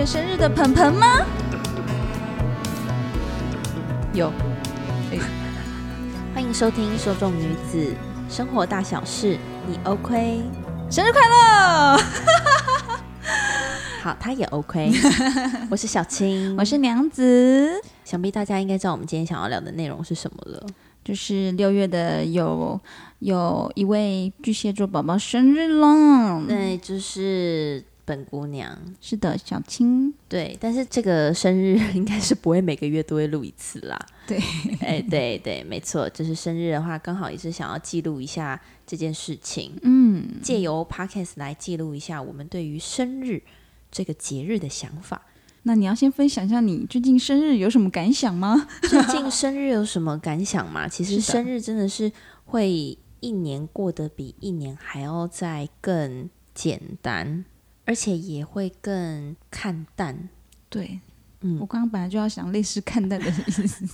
月生日的盆盆吗？有。欢迎收听《说中女子生活大小事》，你 OK？生日快乐！好，他也 OK。我是小青，我是娘子。想必大家应该知道我们今天想要聊的内容是什么了，就是六月的有有一位巨蟹座宝宝生日了，对，就是。本姑娘是的，小青对，但是这个生日应该是不会每个月都会录一次啦。对，哎、欸，对对，没错，就是生日的话，刚好也是想要记录一下这件事情。嗯，借由 Podcast 来记录一下我们对于生日这个节日的想法。那你要先分享一下你最近生日有什么感想吗？最近生日有什么感想吗？其实生日真的是会一年过得比一年还要再更简单。而且也会更看淡，对，嗯，我刚刚本来就要想类似看淡的意思，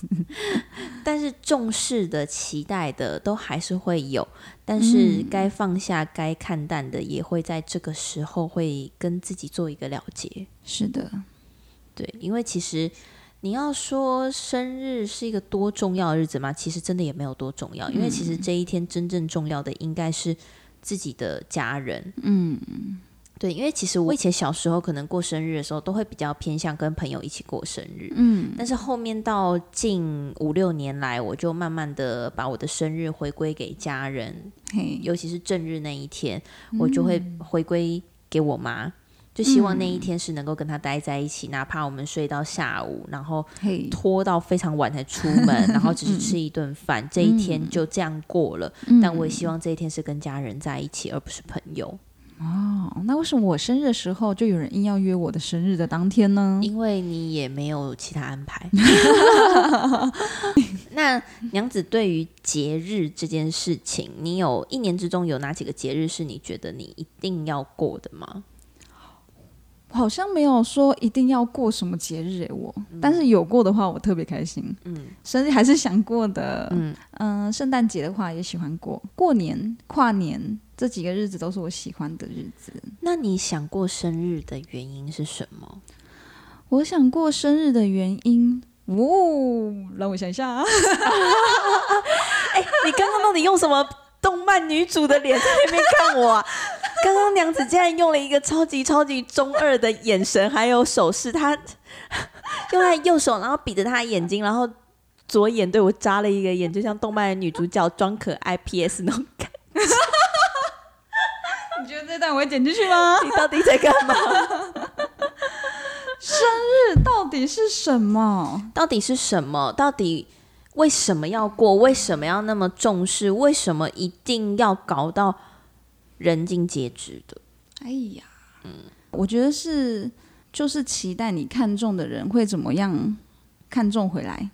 但是重视的、期待的都还是会有，但是该放下、该看淡的，也会在这个时候会跟自己做一个了结。是的，对，因为其实你要说生日是一个多重要的日子吗？其实真的也没有多重要，因为其实这一天真正重要的应该是自己的家人，嗯。对，因为其实我以前小时候可能过生日的时候，都会比较偏向跟朋友一起过生日。嗯，但是后面到近五六年来，我就慢慢的把我的生日回归给家人，嘿。尤其是正日那一天，我就会回归给我妈，就希望那一天是能够跟她待在一起，哪怕我们睡到下午，然后拖到非常晚才出门，然后只是吃一顿饭，这一天就这样过了。但我也希。望这一天是跟家人在一起，而不是朋友。哦，那为什么我生日的时候就有人硬要约我的生日的当天呢？因为你也没有其他安排。那娘子对于节日这件事情，你有一年之中有哪几个节日是你觉得你一定要过的吗？好像没有说一定要过什么节日诶，我，嗯、但是有过的话，我特别开心。嗯，生日还是想过的。嗯嗯、呃，圣诞节的话也喜欢过，过年、跨年。这几个日子都是我喜欢的日子。那你想过生日的原因是什么？我想过生日的原因，哦，让我想一下啊！哎、欸，你刚刚到底用什么动漫女主的脸在那边看我啊？刚刚娘子竟然用了一个超级超级中二的眼神，还有手势，她用她右手，然后比着她的眼睛，然后左眼对我眨了一个眼，就像动漫的女主角装可爱 PS 那种感觉。你觉得这段我会剪进去吗？你到底在干嘛？生日到底是什么？到底是什么？到底为什么要过？为什么要那么重视？为什么一定要搞到人尽皆知的？哎呀，嗯，我觉得是，就是期待你看中的人会怎么样看中回来。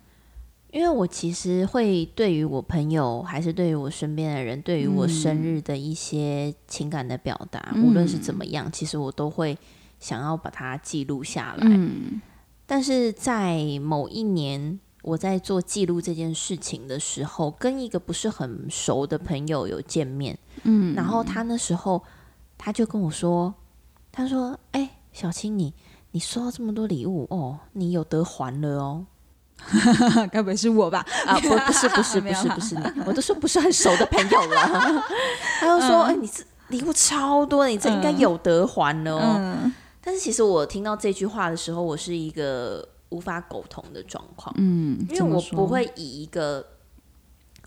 因为我其实会对于我朋友，还是对于我身边的人，对于我生日的一些情感的表达，嗯、无论是怎么样，其实我都会想要把它记录下来。嗯、但是在某一年，我在做记录这件事情的时候，跟一个不是很熟的朋友有见面，嗯，然后他那时候他就跟我说，他说：“哎、欸，小青，你你收到这么多礼物哦，你有得还了哦。”该不会是我吧？啊，不，不是，不是，不是，不是你，我都说不是很熟的朋友了。他又说：“哎、欸，你这礼物超多，你这应该有得还了哦。嗯”但是其实我听到这句话的时候，我是一个无法沟通的状况。嗯，因为我不会以一个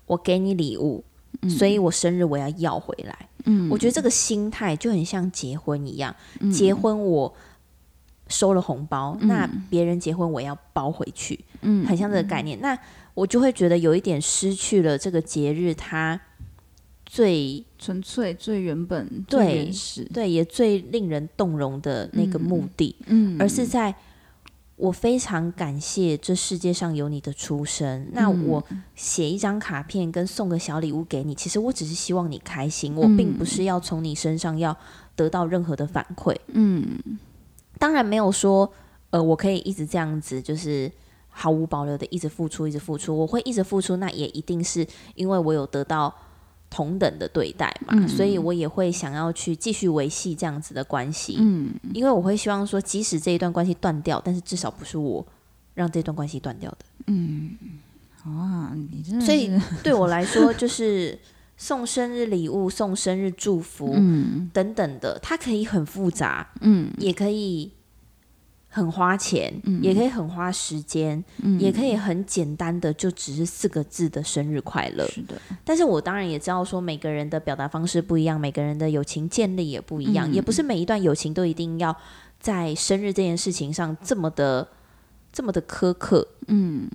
我给你礼物，嗯、所以我生日我要要回来。嗯，我觉得这个心态就很像结婚一样，嗯、结婚我。收了红包，嗯、那别人结婚我要包回去，嗯，很像这个概念。嗯、那我就会觉得有一点失去了这个节日它最纯粹、最原本、对最原始，对，也最令人动容的那个目的，嗯，而是在我非常感谢这世界上有你的出生。嗯、那我写一张卡片跟送个小礼物给你，其实我只是希望你开心，嗯、我并不是要从你身上要得到任何的反馈，嗯。当然没有说，呃，我可以一直这样子，就是毫无保留的一直付出，一直付出。我会一直付出，那也一定是因为我有得到同等的对待嘛，嗯、所以我也会想要去继续维系这样子的关系。嗯，因为我会希望说，即使这一段关系断掉，但是至少不是我让这段关系断掉的。嗯，哇，你真的，所以对我来说，就是送生日礼物、送生日祝福，嗯，等等的，它可以很复杂，嗯，也可以。很花钱，嗯、也可以很花时间，嗯、也可以很简单的，就只是四个字的生日快乐。是的，但是我当然也知道说，每个人的表达方式不一样，每个人的友情建立也不一样，嗯、也不是每一段友情都一定要在生日这件事情上这么的这么的苛刻。嗯，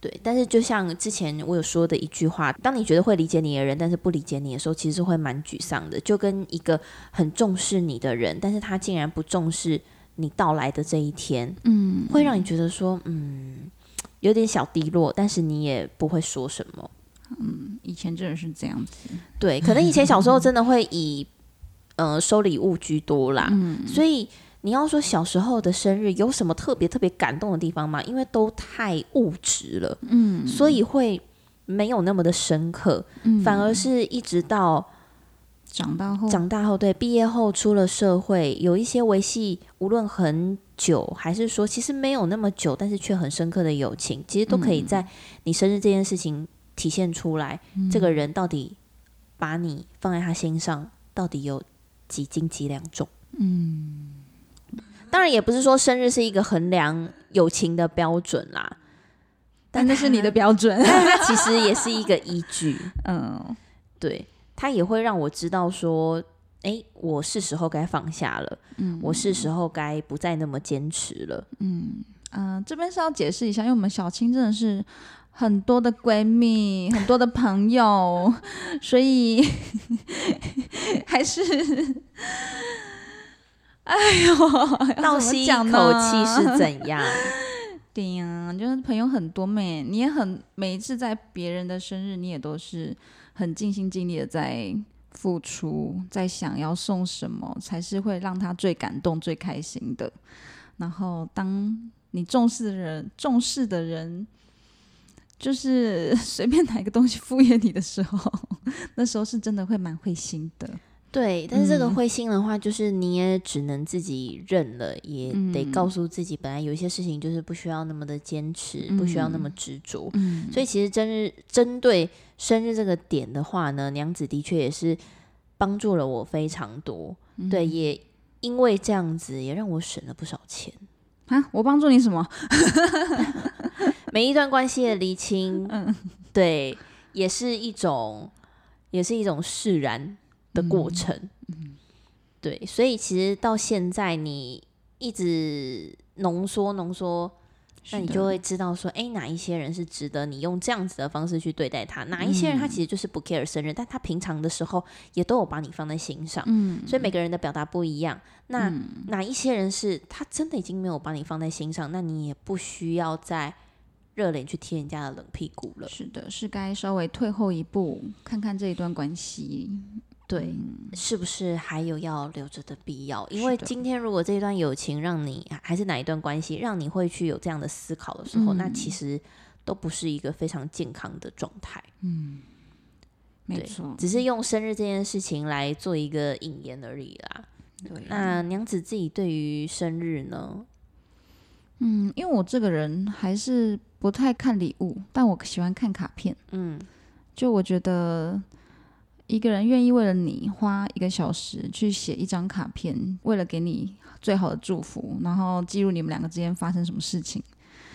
对。但是就像之前我有说的一句话，当你觉得会理解你的人，但是不理解你的时候，其实是会蛮沮丧的。就跟一个很重视你的人，但是他竟然不重视。你到来的这一天，嗯，会让你觉得说，嗯，有点小低落，但是你也不会说什么。嗯，以前真的是这样子，对，可能以前小时候真的会以，呃，收礼物居多啦。嗯，所以你要说小时候的生日有什么特别特别感动的地方吗？因为都太物质了，嗯，所以会没有那么的深刻，嗯，反而是一直到。长大后，长大后，对，毕业后出了社会，有一些维系无论很久，还是说其实没有那么久，但是却很深刻的友情，其实都可以在你生日这件事情体现出来。嗯、这个人到底把你放在他心上，到底有几斤几两重？嗯，当然也不是说生日是一个衡量友情的标准啦，但那是你的标准，其实也是一个依据。嗯，对。他也会让我知道说，哎，我是时候该放下了，嗯，我是时候该不再那么坚持了，嗯嗯、呃，这边是要解释一下，因为我们小青真的是很多的闺蜜，很多的朋友，所以 还是，哎呦，倒吸一口气是怎样？对呀，就是朋友很多妹，你也很每一次在别人的生日，你也都是。很尽心尽力的在付出，在想要送什么才是会让他最感动、最开心的。然后，当你重视的人、重视的人，就是随便拿一个东西敷衍你的时候，那时候是真的会蛮会心的。对，但是这个灰心的话，就是你也只能自己认了，嗯、也得告诉自己，本来有一些事情就是不需要那么的坚持，嗯、不需要那么执着。嗯、所以其实针日针对生日这个点的话呢，娘子的确也是帮助了我非常多。嗯、对，也因为这样子，也让我省了不少钱啊！我帮助你什么？每一段关系的厘清，嗯，对，也是一种，也是一种释然。的过程，嗯，对，所以其实到现在你一直浓缩浓缩，那你就会知道说，哎，哪一些人是值得你用这样子的方式去对待他，哪一些人他其实就是不 care 生日，但他平常的时候也都有把你放在心上，嗯，所以每个人的表达不一样，那哪一些人是他真的已经没有把你放在心上，那你也不需要再热脸去贴人家的冷屁股了，是的，是该稍微退后一步，看看这一段关系。对，是不是还有要留着的必要？因为今天如果这一段友情让你，还是哪一段关系让你会去有这样的思考的时候，嗯、那其实都不是一个非常健康的状态。嗯，没错，只是用生日这件事情来做一个引言而已啦。对，那娘子自己对于生日呢？嗯，因为我这个人还是不太看礼物，但我喜欢看卡片。嗯，就我觉得。一个人愿意为了你花一个小时去写一张卡片，为了给你最好的祝福，然后记录你们两个之间发生什么事情，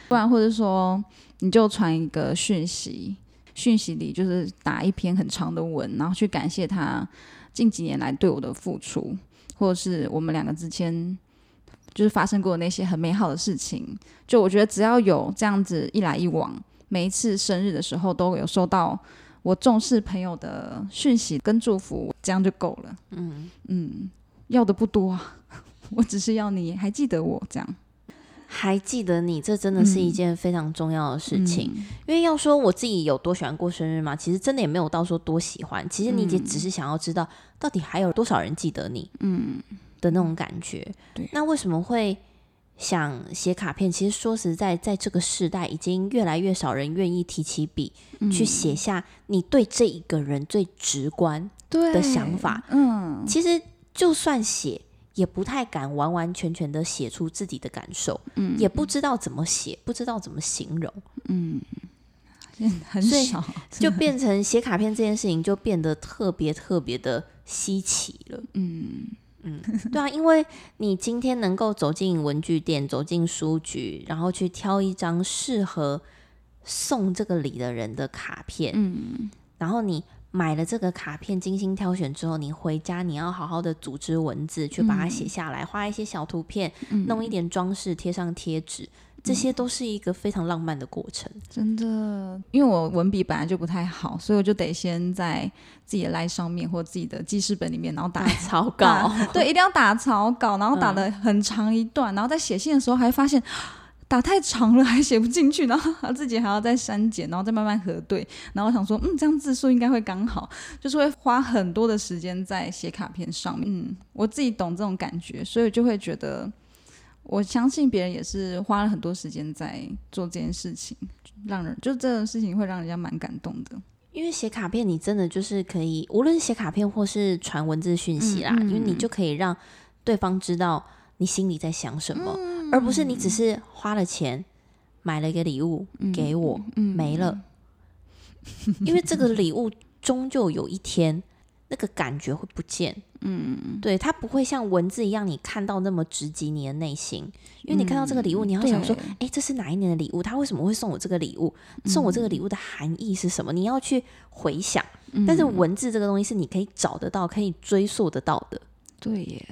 不然或者说你就传一个讯息，讯息里就是打一篇很长的文，然后去感谢他近几年来对我的付出，或者是我们两个之间就是发生过那些很美好的事情。就我觉得只要有这样子一来一往，每一次生日的时候都有收到。我重视朋友的讯息跟祝福，这样就够了。嗯嗯，要的不多啊，我只是要你还记得我，这样还记得你，这真的是一件非常重要的事情。嗯、因为要说我自己有多喜欢过生日嘛，其实真的也没有到说多喜欢。其实你也只是想要知道，到底还有多少人记得你，嗯的那种感觉。对，那为什么会想写卡片，其实说实在，在这个时代，已经越来越少人愿意提起笔、嗯、去写下你对这一个人最直观的想法。嗯，其实就算写，也不太敢完完全全的写出自己的感受，嗯，也不知道怎么写，不知道怎么形容，嗯，很少，就变成写卡片这件事情就变得特别特别的稀奇了，嗯。嗯，对啊，因为你今天能够走进文具店，走进书局，然后去挑一张适合送这个礼的人的卡片，嗯，然后你买了这个卡片，精心挑选之后，你回家你要好好的组织文字，去把它写下来，画一些小图片，嗯，弄一点装饰，贴上贴纸。这些都是一个非常浪漫的过程，真的。因为我文笔本来就不太好，所以我就得先在自己的 LINE 上面或自己的记事本里面，然后打草稿。对，一定要打草稿，然后打的很长一段，嗯、然后在写信的时候还发现打太长了，还写不进去，然后自己还要再删减，然后再慢慢核对。然后我想说，嗯，这样字数应该会刚好，就是会花很多的时间在写卡片上面。嗯，我自己懂这种感觉，所以就会觉得。我相信别人也是花了很多时间在做这件事情，让人就这种事情会让人家蛮感动的。因为写卡片，你真的就是可以，无论写卡片或是传文字讯息啦，嗯嗯、因为你就可以让对方知道你心里在想什么，嗯、而不是你只是花了钱买了一个礼物给我，没了。因为这个礼物终究有一天。那个感觉会不见，嗯，对，它不会像文字一样，你看到那么直击你的内心。因为你看到这个礼物，你要想说，哎，这是哪一年的礼物？他为什么会送我这个礼物？送我这个礼物的含义是什么？你要去回想。但是文字这个东西是你可以找得到、可以追溯得到的。对耶，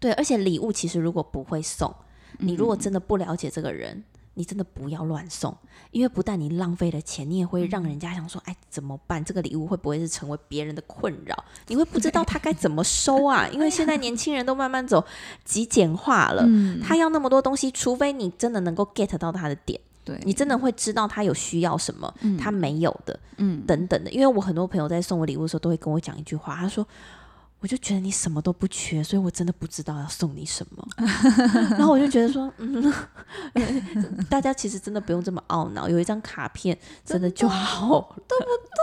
对，而且礼物其实如果不会送，你如果真的不了解这个人。你真的不要乱送，因为不但你浪费了钱，你也会让人家想说：“哎，怎么办？这个礼物会不会是成为别人的困扰？你会不知道他该怎么收啊？因为现在年轻人都慢慢走极简化了，他要那么多东西，除非你真的能够 get 到他的点，对，你真的会知道他有需要什么，他没有的，嗯，等等的。因为我很多朋友在送我礼物的时候，都会跟我讲一句话，他说。我就觉得你什么都不缺，所以我真的不知道要送你什么。然后我就觉得说，嗯，大家其实真的不用这么懊恼，有一张卡片真的就好，对不对？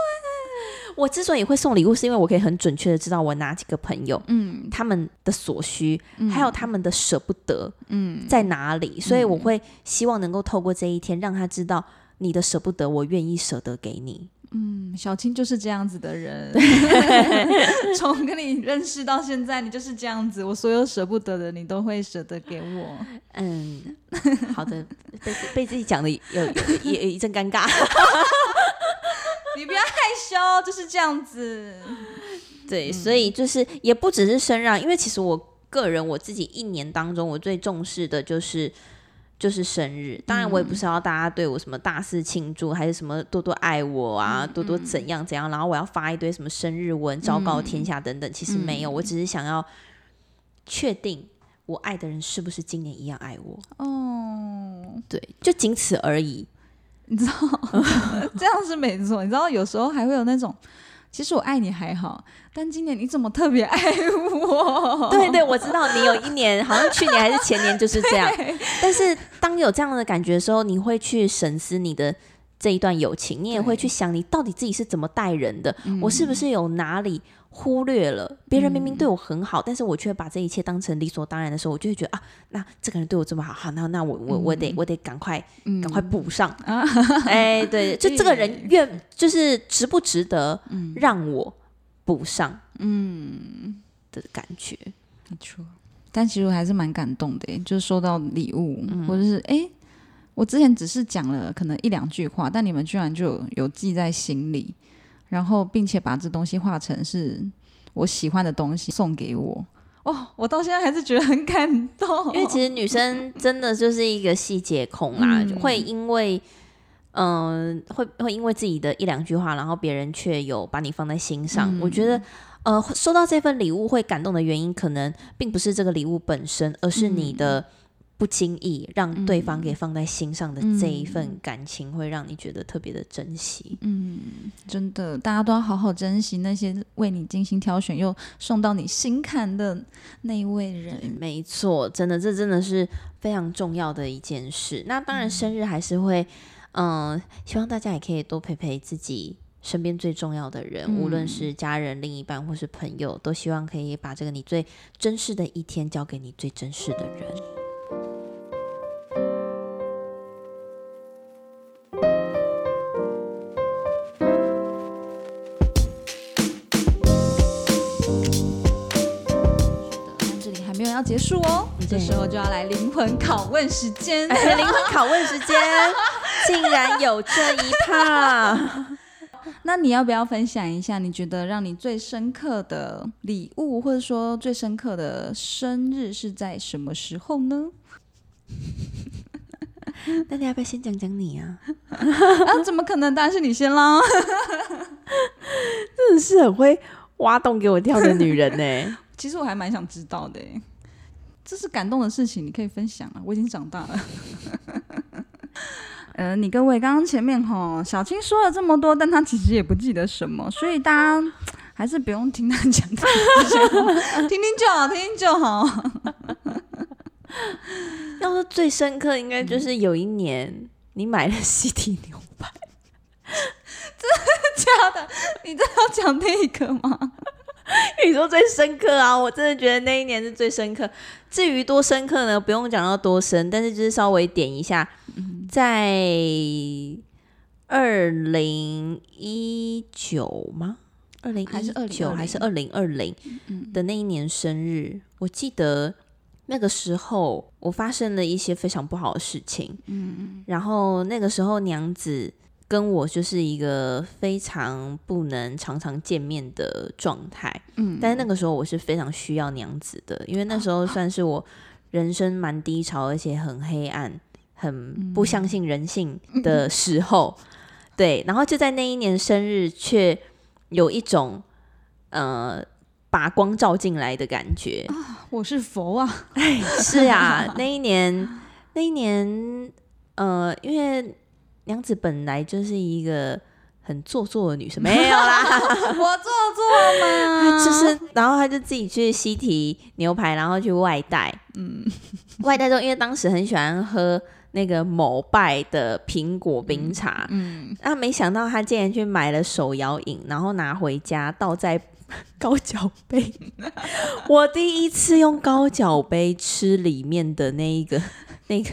我之所以会送礼物，是因为我可以很准确的知道我哪几个朋友，嗯，他们的所需，嗯、还有他们的舍不得，嗯，在哪里？所以我会希望能够透过这一天，让他知道你的舍不得，我愿意舍得给你。嗯，小青就是这样子的人，从跟你认识到现在，你就是这样子。我所有舍不得的，你都会舍得给我。嗯，好的，被被自己讲的有有也一阵尴尬。你不要害羞，就是这样子。对，所以就是也不只是声让，因为其实我个人我自己一年当中，我最重视的就是。就是生日，当然我也不是要大家对我什么大肆庆祝，嗯、还是什么多多爱我啊，嗯、多多怎样怎样，然后我要发一堆什么生日文，昭告天下等等。其实没有，嗯、我只是想要确定我爱的人是不是今年一样爱我。哦，对，就仅此而已。你知道，这样是没错。你知道，有时候还会有那种。其实我爱你还好，但今年你怎么特别爱我？对对，我知道你有一年，好像去年还是前年就是这样。但是当有这样的感觉的时候，你会去审视你的这一段友情，你也会去想你到底自己是怎么待人的，我是不是有哪里？忽略了别人明明对我很好，嗯、但是我却把这一切当成理所当然的时候，我就会觉得啊，那这个人对我这么好，好，那那我我我得我得赶快赶快补上。哎、嗯欸，对，就这个人愿就是值不值得让我补上，嗯。的感觉，没错。但其实我还是蛮感动的，就是收到礼物，嗯、或者是哎、欸，我之前只是讲了可能一两句话，但你们居然就有，有记在心里。然后，并且把这东西画成是我喜欢的东西送给我哦，我到现在还是觉得很感动。因为其实女生真的就是一个细节控啦，嗯、会因为嗯、呃，会会因为自己的一两句话，然后别人却有把你放在心上。嗯、我觉得呃，收到这份礼物会感动的原因，可能并不是这个礼物本身，而是你的。不经意让对方给放在心上的这一份感情，会让你觉得特别的珍惜。嗯，真的，大家都要好好珍惜那些为你精心挑选又送到你心坎的那一位人。没错，真的，这真的是。非常重要的一件事。那当然，生日还是会，嗯、呃，希望大家也可以多陪陪自己身边最重要的人，嗯、无论是家人、另一半或是朋友，都希望可以把这个你最珍视的一天交给你最珍视的人。结束哦，这时候就要来灵魂拷问时间。灵魂拷问时间，竟然有这一趴。那你要不要分享一下，你觉得让你最深刻的礼物，或者说最深刻的生日是在什么时候呢？那你要不要先讲讲你啊？啊，怎么可能？当然是你先啦。真的是很会挖洞给我跳的女人呢。其实我还蛮想知道的。这是感动的事情，你可以分享啊！我已经长大了。呃，你各位刚刚前面哈，小青说了这么多，但她其实也不记得什么，所以大家还是不用听她讲，听听就好，听听就好。要说最深刻，应该就是有一年你买了西提牛排，真的假的？你真的要讲那个吗？你说最深刻啊！我真的觉得那一年是最深刻。至于多深刻呢？不用讲到多深，但是就是稍微点一下，在二零一九吗？二零还是二九还是二零二零的那一年生日，我记得那个时候我发生了一些非常不好的事情。嗯，然后那个时候娘子。跟我就是一个非常不能常常见面的状态，嗯，但是那个时候我是非常需要娘子的，因为那时候算是我人生蛮低潮，而且很黑暗、很不相信人性的时候，嗯、对，然后就在那一年生日，却有一种呃把光照进来的感觉啊，我是佛啊，哎，是啊，那一年，那一年，呃，因为。娘子本来就是一个很做作的女生，没有啦，我做作吗？就是，然后她就自己去西提牛排，然后去外带。嗯，外带之后，因为当时很喜欢喝那个某拜的苹果冰茶，嗯，那、嗯、没想到他竟然去买了手摇饮，然后拿回家倒在 高脚杯。我第一次用高脚杯吃里面的那一个那个。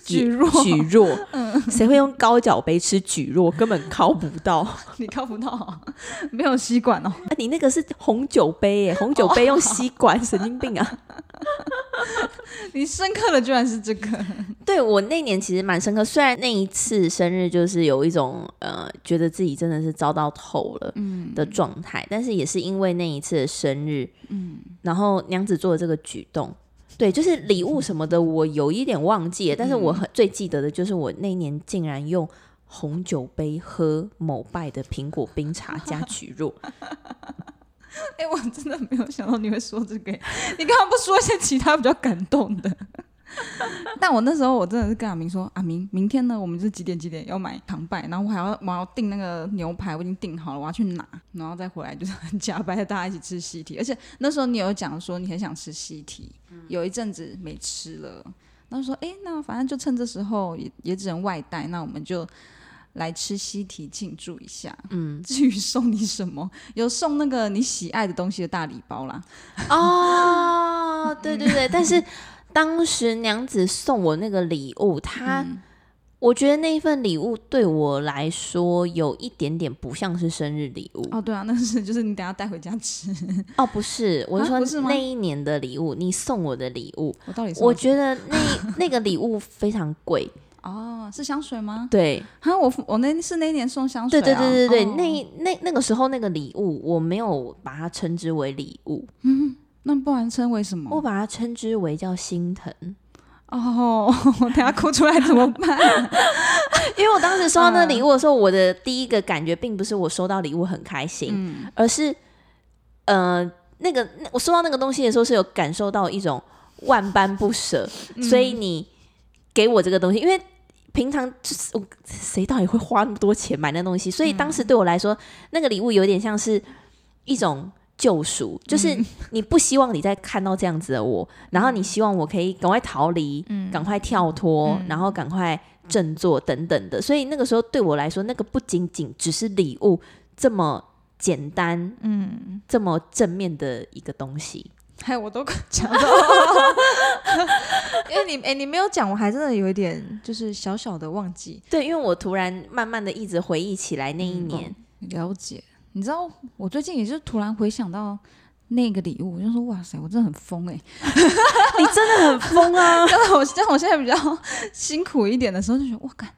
蒟蒻，举蒻，嗯，谁会用高脚杯吃举蒻？根本靠不到，你靠不到，没有吸管哦。啊，你那个是红酒杯耶，红酒杯用吸管，哦、神经病啊！你深刻的居然是这个？对，我那年其实蛮深刻，虽然那一次生日就是有一种呃，觉得自己真的是遭到透了的状态，嗯、但是也是因为那一次的生日，嗯，然后娘子做的这个举动。对，就是礼物什么的，我有一点忘记了，但是我很最记得的就是我那年竟然用红酒杯喝某拜的苹果冰茶加 蒟蒻。哎、欸，我真的没有想到你会说这个，你刚刚不说一些其他比较感动的？但我那时候我真的是跟阿明说，阿明，明天呢，我们是几点几点要买糖拜，然后我还要我要订那个牛排，我已经订好了，我要去拿，然后再回来就是很假掰，大家一起吃西提。而且那时候你有讲说你很想吃西提，嗯、有一阵子没吃了，然后说，哎、欸，那反正就趁这时候也也只能外带，那我们就来吃西提庆祝一下。嗯，至于送你什么，有送那个你喜爱的东西的大礼包啦。哦，对对对，但是。当时娘子送我那个礼物，她，嗯、我觉得那一份礼物对我来说有一点点不像是生日礼物。哦，对啊，那是就是你等下带回家吃。哦，不是，我是说那一年的礼物，你送我的礼物，我到底我觉得那 那个礼物非常贵。哦，是香水吗？对，哈，我我那是那一年送香水，啊。对对对对对，哦、那那那个时候那个礼物，我没有把它称之为礼物。嗯。那不然称为什么？我把它称之为叫心疼。哦，我等下哭出来怎么办？因为我当时收到那礼物的时候，我的第一个感觉并不是我收到礼物很开心，嗯、而是呃，那个我收到那个东西的时候是有感受到一种万般不舍，嗯、所以你给我这个东西，因为平常就是谁到底会花那么多钱买那东西？所以当时对我来说，嗯、那个礼物有点像是一种。救赎，就是你不希望你再看到这样子的我，嗯、然后你希望我可以赶快逃离，嗯、赶快跳脱，嗯、然后赶快振作等等的。所以那个时候对我来说，那个不仅仅只是礼物这么简单，嗯，这么正面的一个东西。嗨，我都讲到，因为你哎、欸，你没有讲，我还真的有一点就是小小的忘记。对，因为我突然慢慢的一直回忆起来那一年，了解。你知道我最近也是突然回想到那个礼物，我就说哇塞，我真的很疯哎、欸！你真的很疯啊！但是我像我现在比较辛苦一点的时候，就觉得哇，干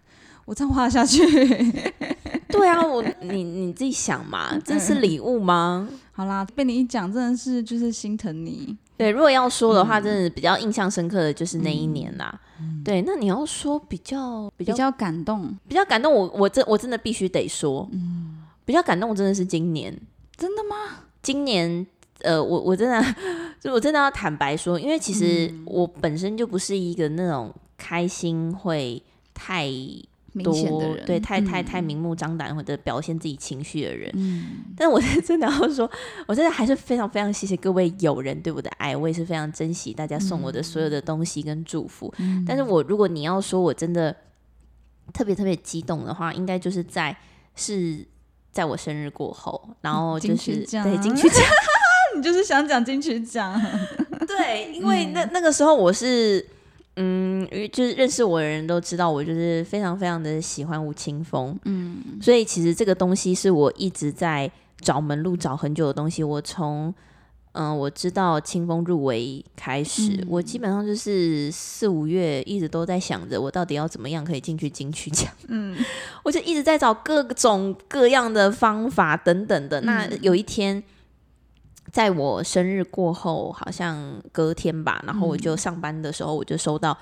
我这样花下去，对啊，我你你自己想嘛，这是礼物吗？好啦，被你一讲，真的是就是心疼你。对，如果要说的话，嗯、真的比较印象深刻的就是那一年啦。嗯、对，那你要说比较比较，比较感动，比较感动，我我真我真的必须得说，嗯。比较感动，真的是今年，真的吗？今年，呃，我我真的，就我真的要坦白说，因为其实我本身就不是一个那种开心会太多对，太太太明目张胆或者表现自己情绪的人。嗯，但是我真的要说，我真的还是非常非常谢谢各位友人对我的爱，我也是非常珍惜大家送我的所有的东西跟祝福。嗯，但是我如果你要说我真的特别特别激动的话，应该就是在是。在我生日过后，然后就是对金曲奖 你就是想讲金曲奖，对，因为那那个时候我是，嗯，就是认识我的人都知道我就是非常非常的喜欢吴青峰，嗯，所以其实这个东西是我一直在找门路找很久的东西，我从。嗯，我知道清风入围开始，嗯、我基本上就是四五月一直都在想着，我到底要怎么样可以进去金曲奖。嗯，我就一直在找各种各样的方法等等的。嗯、那有一天，在我生日过后，好像隔天吧，然后我就上班的时候，我就收到，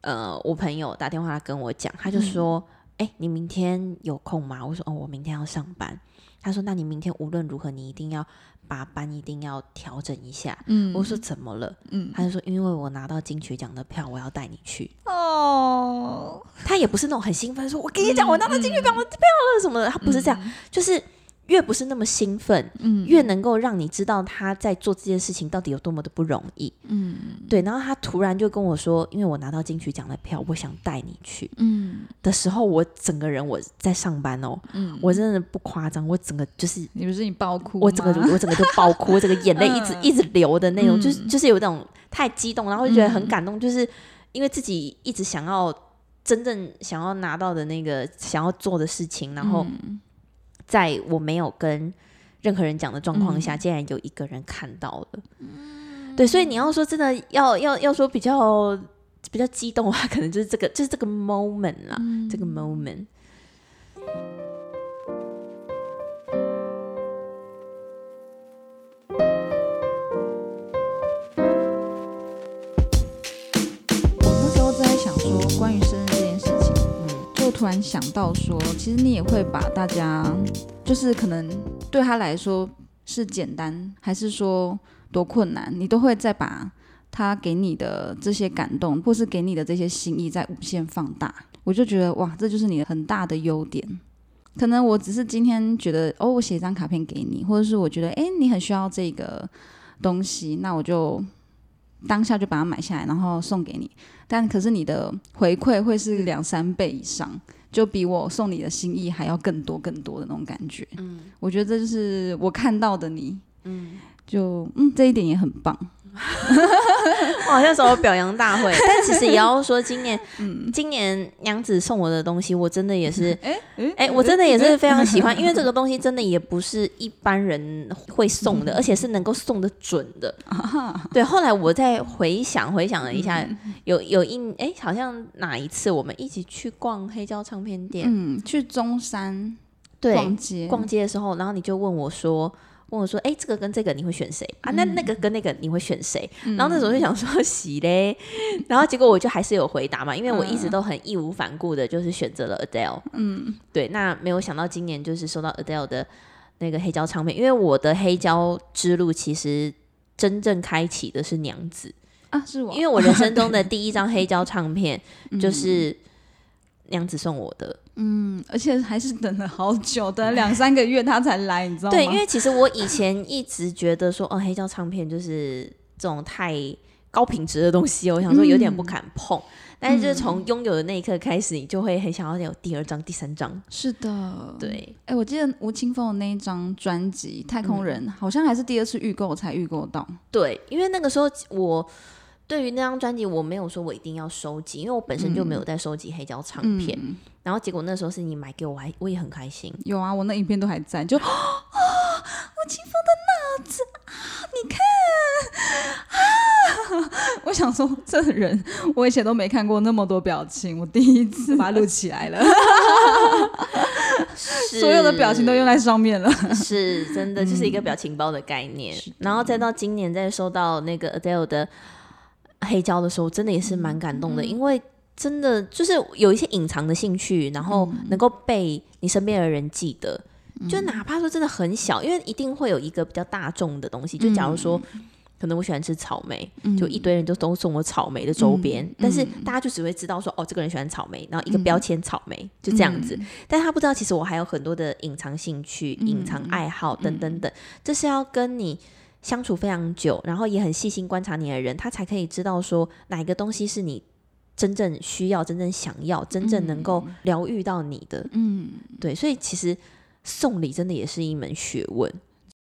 嗯、呃，我朋友打电话跟我讲，他就说：“哎、你明天有空吗？”我说：“哦，我明天要上班。”他说：“那你明天无论如何，你一定要。”把班一定要调整一下。嗯，我说怎么了？嗯，他就说因为我拿到金曲奖的票，我要带你去。哦，他也不是那种很兴奋，说我跟你讲，我拿到金曲奖的票了什么的，他不是这样，就是。越不是那么兴奋，嗯，越能够让你知道他在做这件事情到底有多么的不容易，嗯，对。然后他突然就跟我说：“因为我拿到金曲奖的票，我想带你去。”嗯，的时候，我整个人我在上班哦，嗯，我真的不夸张，我整个就是你不是你爆哭，我整个我整个就爆哭，我整个眼泪一直一直流的那种，就是就是有那种太激动，然后就觉得很感动，就是因为自己一直想要真正想要拿到的那个想要做的事情，然后。在我没有跟任何人讲的状况下，嗯、竟然有一个人看到了，嗯、对，所以你要说真的要要要说比较比较激动的话，可能就是这个就是这个 moment 啦，嗯、这个 moment。突然想到说，其实你也会把大家，就是可能对他来说是简单，还是说多困难，你都会再把他给你的这些感动，或是给你的这些心意再无限放大。我就觉得哇，这就是你的很大的优点。可能我只是今天觉得哦，我写一张卡片给你，或者是我觉得诶，你很需要这个东西，那我就当下就把它买下来，然后送给你。但可是你的回馈会是两三倍以上，就比我送你的心意还要更多更多的那种感觉。嗯，我觉得这就是我看到的你。嗯，就嗯这一点也很棒。我好像什么表扬大会，但其实也要说，今年，嗯，今年娘子送我的东西，我真的也是，哎哎，我真的也是非常喜欢，因为这个东西真的也不是一般人会送的，而且是能够送的准的。对，后来我再回想回想了一下，有有一哎，好像哪一次我们一起去逛黑胶唱片店，嗯，去中山对逛街。逛街的时候，然后你就问我说。问我说：“哎、欸，这个跟这个你会选谁啊？那那个跟那个你会选谁？”嗯、然后那时候就想说：“洗嘞。” 然后结果我就还是有回答嘛，因为我一直都很义无反顾的，就是选择了 Adele。嗯，对。那没有想到今年就是收到 Adele 的那个黑胶唱片，因为我的黑胶之路其实真正开启的是娘子啊，是我，因为我人生中的第一张黑胶唱片 就是娘子送我的。嗯，而且还是等了好久，等了 两三个月他才来，你知道吗？对，因为其实我以前一直觉得说，哦，黑胶唱片就是这种太高品质的东西，我想说有点不敢碰。嗯、但是就是从拥有的那一刻开始，你就会很想要有第二张、第三张。是的，对。哎、欸，我记得吴青峰的那一张专辑《太空人》，嗯，好像还是第二次预购才预购到。对，因为那个时候我。对于那张专辑，我没有说我一定要收集，因为我本身就没有在收集黑胶唱片。嗯、然后结果那时候是你买给我，我还我也很开心。有啊，我那影片都还在，就啊，吴青峰的脑子啊，你看啊，我想说这人我以前都没看过那么多表情，我第一次把它录起来了，所有的表情都用在上面了，是真的就是一个表情包的概念。嗯、然后再到今年再收到那个 Adele 的。黑胶的时候，真的也是蛮感动的，嗯，因为真的就是有一些隐藏的兴趣，然后能够被你身边的人记得，嗯，就哪怕说真的很小，因为一定会有一个比较大众的东西。就假如说，嗯，可能我喜欢吃草莓，嗯，就一堆人都都送我草莓的周边，嗯，但是大家就只会知道说，哦，这个人喜欢草莓，然后一个标签草莓，嗯，就这样子，但他不知道其实我还有很多的隐藏兴趣、隐藏爱好等等等，这是要跟你。相处非常久，然后也很细心观察你的人，他才可以知道说哪一个东西是你真正需要、真正想要、真正能够疗愈到你的。嗯，对，所以其实送礼真的也是一门学问，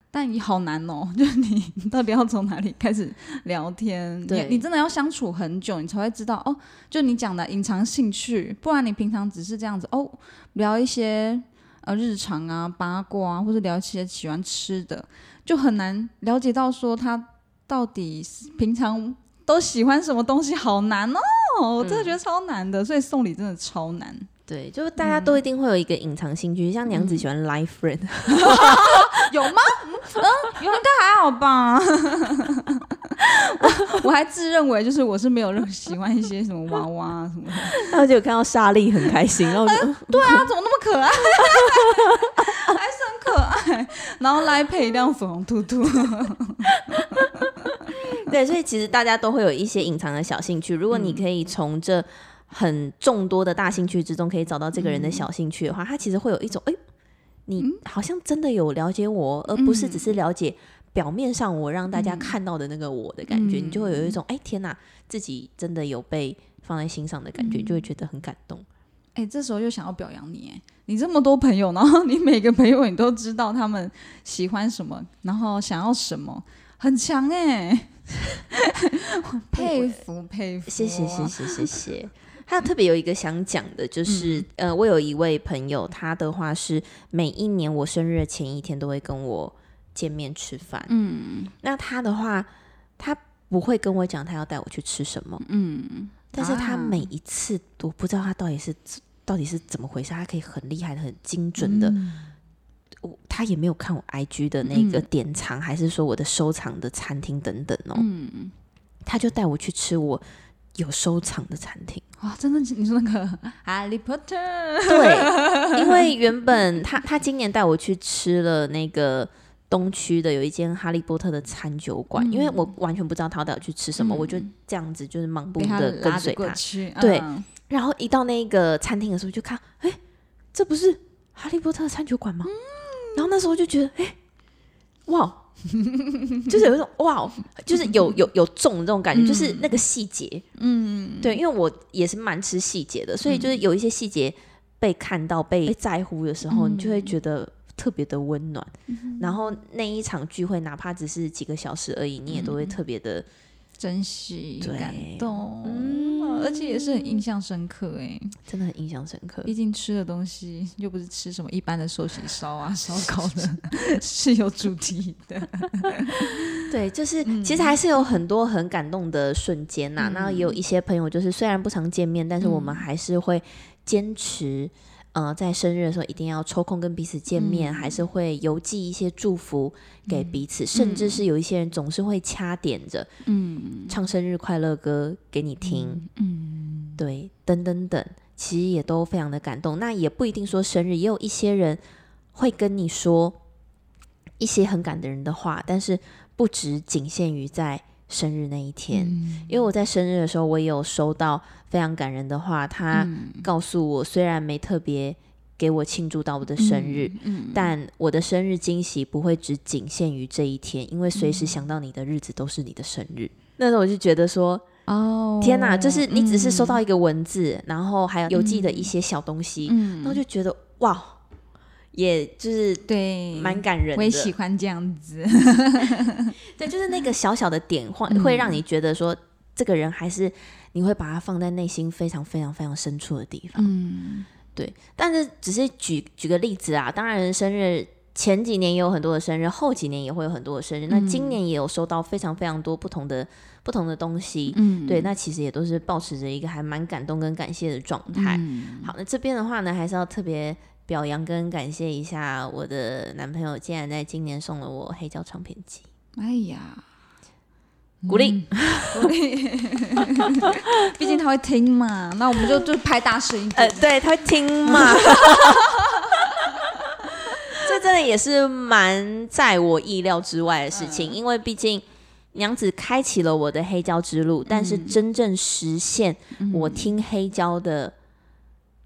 但你好难哦，就是你到底要从哪里开始聊天？对，你，你真的要相处很久，你才会知道哦。就你讲的隐藏兴趣，不然你平常只是这样子哦，聊一些呃日常啊、八卦啊，或者聊一些喜欢吃的。就很难了解到说他到底平常都喜欢什么东西，好难哦！我真的觉得超难的，所以送礼真的超难。对，就是大家都一定会有一个隐藏兴趣，像娘子喜欢 life Friend，有吗？嗯，应该还好吧。我 我还自认为就是我是没有喜欢一些什么娃娃啊什么的，然后就看到莎莉很开心，然后就 对啊，怎么那么可爱？还是很可爱，然后来配一辆粉红兔兔。对，所以其实大家都会有一些隐藏的小兴趣。如果你可以从这很众多的大兴趣之中，可以找到这个人的小兴趣的话，他其实会有一种哎，你好像真的有了解我，而不是只是了解表面上我让大家看到的那个我的感觉。你就会有一种哎，天哪，自己真的有被放在心上的感觉，就会觉得很感动。哎，这时候又想要表扬你，哎，你这么多朋友，然后你每个朋友你都知道他们喜欢什么，然后想要什么，很强哎，佩服佩服，谢谢谢谢谢谢。还有特别有一个想讲的，就是、嗯、呃，我有一位朋友，他的话是每一年我生日的前一天都会跟我见面吃饭，嗯，那他的话，他不会跟我讲他要带我去吃什么，嗯。但是他每一次，我不知道他到底是到底是怎么回事，他可以很厉害的、很精准的。我、嗯、他也没有看我 IG 的那个典藏、嗯，还是说我的收藏的餐厅等等哦。嗯、他就带我去吃我有收藏的餐厅。哇，真的？你说那个哈利波特？对，因为原本他他今年带我去吃了那个。东区的有一间哈利波特的餐酒馆、嗯，因为我完全不知道他到底要去吃什么、嗯，我就这样子就是盲目的跟随他，他。对、嗯，然后一到那个餐厅的时候就看，哎，这不是哈利波特的餐酒馆吗、嗯？然后那时候就觉得，哎，哇，就是有一种哇，就是有有有中这种感觉、嗯，就是那个细节，嗯，对，因为我也是蛮吃细节的，所以就是有一些细节被看到、被被在乎的时候，嗯、你就会觉得。特别的温暖、嗯，然后那一场聚会，哪怕只是几个小时而已，你也都会特别的珍惜、感动，嗯，而且也是很印象深刻，哎，真的很印象深刻。毕竟吃的东西又不是吃什么一般的寿喜烧啊、烧烤的，是有主题的。对，就是其实还是有很多很感动的瞬间呐、啊。然后也有一些朋友，就是虽然不常见面，但是我们还是会坚持。呃，在生日的时候一定要抽空跟彼此见面，嗯、还是会邮寄一些祝福给彼此、嗯，甚至是有一些人总是会掐点着，嗯，唱生日快乐歌给你听，嗯，对，等等等，其实也都非常的感动。那也不一定说生日，也有一些人会跟你说一些很感人的话，但是不只仅限于在生日那一天，嗯、因为我在生日的时候，我也有收到非常感人的话。他告诉我，虽然没特别给我庆祝到我的生日，嗯嗯、但我的生日惊喜不会只仅限于这一天，因为随时想到你的日子都是你的生日。嗯、那时候我就觉得说，哦，天哪，就是你只是收到一个文字，嗯、然后还有邮寄的一些小东西，嗯、然后就觉得哇。也就是对，蛮感人的。我也喜欢这样子，对，就是那个小小的点，会会让你觉得说，这个人还是你会把他放在内心非常非常非常深处的地方。嗯，对。但是只是举举个例子啊，当然生日前几年也有很多的生日，后几年也会有很多的生日。那今年也有收到非常非常多不同的不同的东西。嗯，对。那其实也都是保持着一个还蛮感动跟感谢的状态。嗯，好，那这边的话呢，还是要特别。表扬跟感谢一下我的男朋友，竟然在今年送了我黑胶唱片机。哎呀，鼓励，鼓励，毕竟他会听嘛，那我们就就拍大声一点。呃，对，他会听嘛。这真的也是蛮在我意料之外的事情，嗯、因为毕竟娘子开启了我的黑胶之路，嗯、但是真正实现我听黑胶的。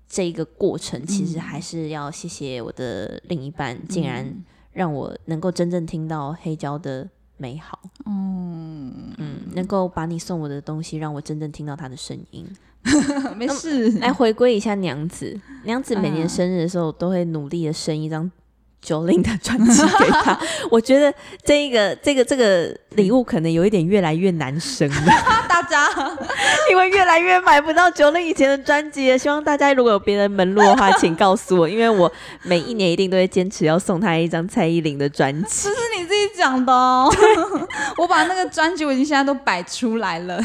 这一个过程，其实还是要谢谢我的另一半，嗯、竟然让我能够真正听到黑胶的美好。嗯嗯，能够把你送我的东西，让我真正听到他的声音。没事，来回归一下娘子。娘子每年生日的时候，都会努力的生一张。Jolin 的专辑给他，我觉得这一个这个这个礼物可能有一点越来越难生了，大家，因为越来越买不到 Jolin 以前的专辑，希望大家如果有别的门路的话，请告诉我，因为我每一年一定都会坚持要送他一张蔡依林的专辑。不是你自己讲的哦，我把那个专辑我已经现在都摆出来了，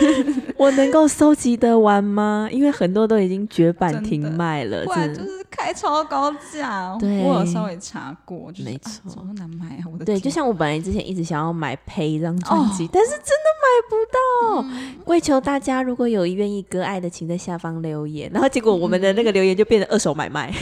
我能够收集得完吗？因为很多都已经绝版停卖了，就是开超高价，对我有稍微。查过，就是、没错错，怎么难买啊？我的对，就像我本来之前一直想要买呸一张专辑，哦、但是真的买不到。跪、嗯、求大家，如果有愿意割爱的，请在下方留言。然后结果我们的那个留言就变成二手买卖。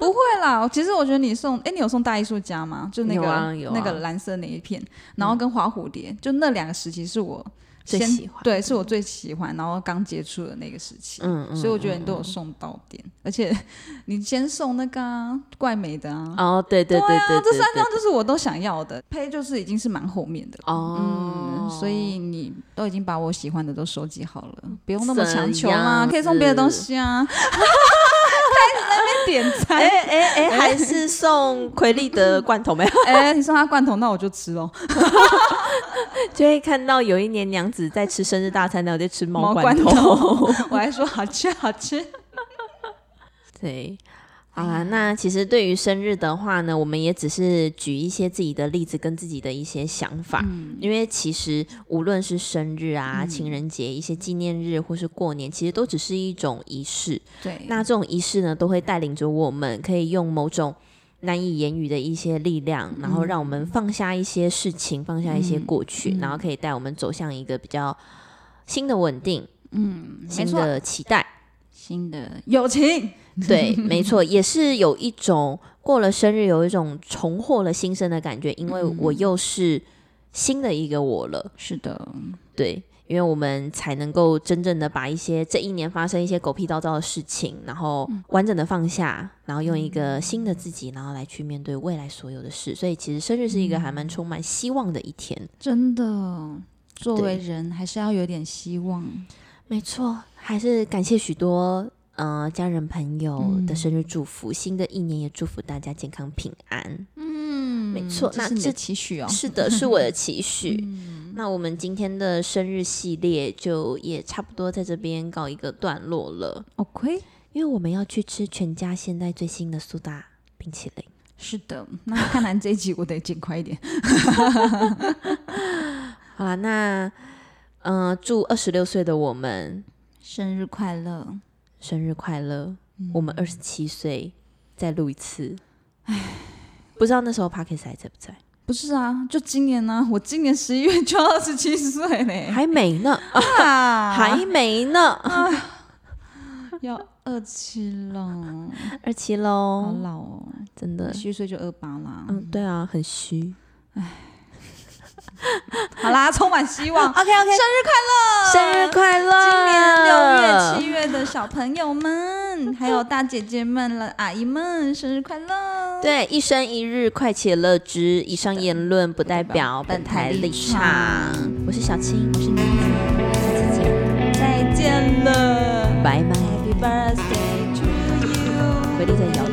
嗯、不会啦，其实我觉得你送，哎、欸，你有送大艺术家吗？就那个、啊啊、那个蓝色那一片，然后跟花蝴蝶，嗯、就那两个时期是我。最喜欢对，是我最喜欢，然后刚接触的那个时期，嗯，嗯，所以我觉得你都有送到点，嗯、而且 你先送那个、啊、怪美的啊，哦，对对对对，对，这三张就是我都想要的，呸，就是已经是蛮后面的哦，嗯，所以你都已经把我喜欢的都收集好了，不用那么强求嘛，可以送别的东西啊。开始在那边点餐，哎哎哎，还是送奎利的罐头没有？哎、欸，你送他罐头，那我就吃喽。就会看到有一年娘子在吃生日大餐，然后在吃猫罐头，我还说好吃好吃。对。好啦，那其实对于生日的话呢，我们也只是举一些自己的例子跟自己的一些想法，嗯、因为其实无论是生日啊、嗯、情人节、一些纪念日或是过年，其实都只是一种仪式。对，那这种仪式呢，都会带领着我们，可以用某种难以言语的一些力量，然后让我们放下一些事情，放下一些过去，嗯、然后可以带我们走向一个比较新的稳定，嗯，新的期待，新的友情。对，没错，也是有一种过了生日，有一种重获了新生的感觉，因为我又是新的一个我了。是的，对，因为我们才能够真正的把一些这一年发生一些狗屁叨叨的事情，然后完整的放下，然后用一个新的自己，然后来去面对未来所有的事。所以，其实生日是一个还蛮充满希望的一天。真的，作为人还是要有点希望。没错，还是感谢许多。呃，家人朋友的生日祝福，嗯、新的一年也祝福大家健康平安。嗯，没错，那这期许哦，是的，是我的期 许。嗯、那我们今天的生日系列就也差不多在这边告一个段落了。OK，因为我们要去吃全家现在最新的苏打冰淇淋。是的，那看来这一集我得尽快一点。好了，那嗯、呃，祝二十六岁的我们生日快乐。生日快乐！嗯、我们二十七岁，再录一次。唉，不知道那时候 Parkes 还在不在？不是啊，就今年呢、啊。我今年十一月就二十七岁嘞，还没呢，啊、还没呢，啊、要二七了，二七喽，好老哦，真的，虚岁就二八啦。嗯，对啊，很虚。唉。好啦，充满希望。OK OK，生日快乐，生日快乐！今年六月、七月的小朋友们，还有大姐姐们了，阿姨们，生日快乐！对，一生一日，快且乐之。以上言论不代表本台立场。我是小青，我是妮子，下次见，再见了，拜拜。Happy birthday to you，回力再摇。